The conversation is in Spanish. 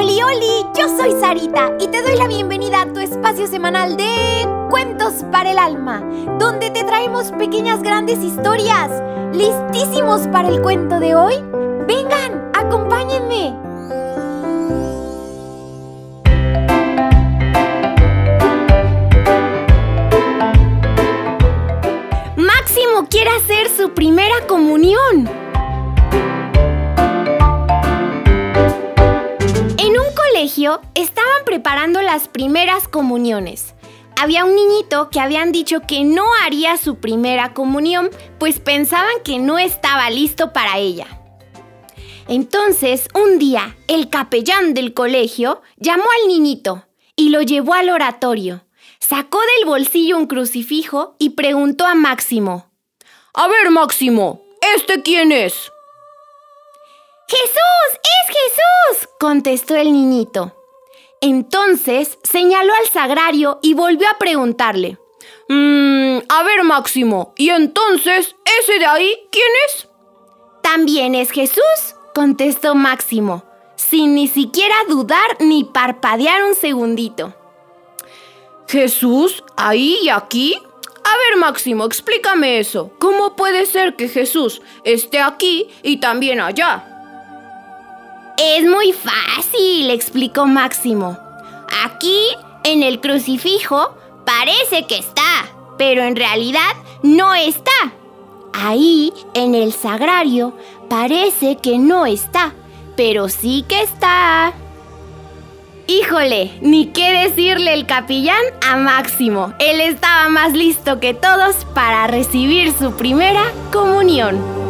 Oli, oli, yo soy Sarita y te doy la bienvenida a tu espacio semanal de Cuentos para el Alma, donde te traemos pequeñas grandes historias. ¿Listísimos para el cuento de hoy? Vengan, acompáñenme. Máximo quiere hacer su primera comunión. Estaban preparando las primeras comuniones. Había un niñito que habían dicho que no haría su primera comunión, pues pensaban que no estaba listo para ella. Entonces, un día, el capellán del colegio llamó al niñito y lo llevó al oratorio. Sacó del bolsillo un crucifijo y preguntó a Máximo. A ver, Máximo, ¿este quién es? ¡Jesús! ¡Es Jesús! contestó el niñito. Entonces señaló al sagrario y volvió a preguntarle. Mmm, a ver, Máximo, ¿y entonces ese de ahí quién es? También es Jesús, contestó Máximo, sin ni siquiera dudar ni parpadear un segundito. ¿Jesús ahí y aquí? A ver, Máximo, explícame eso. ¿Cómo puede ser que Jesús esté aquí y también allá? Es muy fácil, explicó Máximo. Aquí, en el crucifijo, parece que está, pero en realidad no está. Ahí, en el sagrario, parece que no está, pero sí que está. Híjole, ni qué decirle el capellán a Máximo. Él estaba más listo que todos para recibir su primera comunión.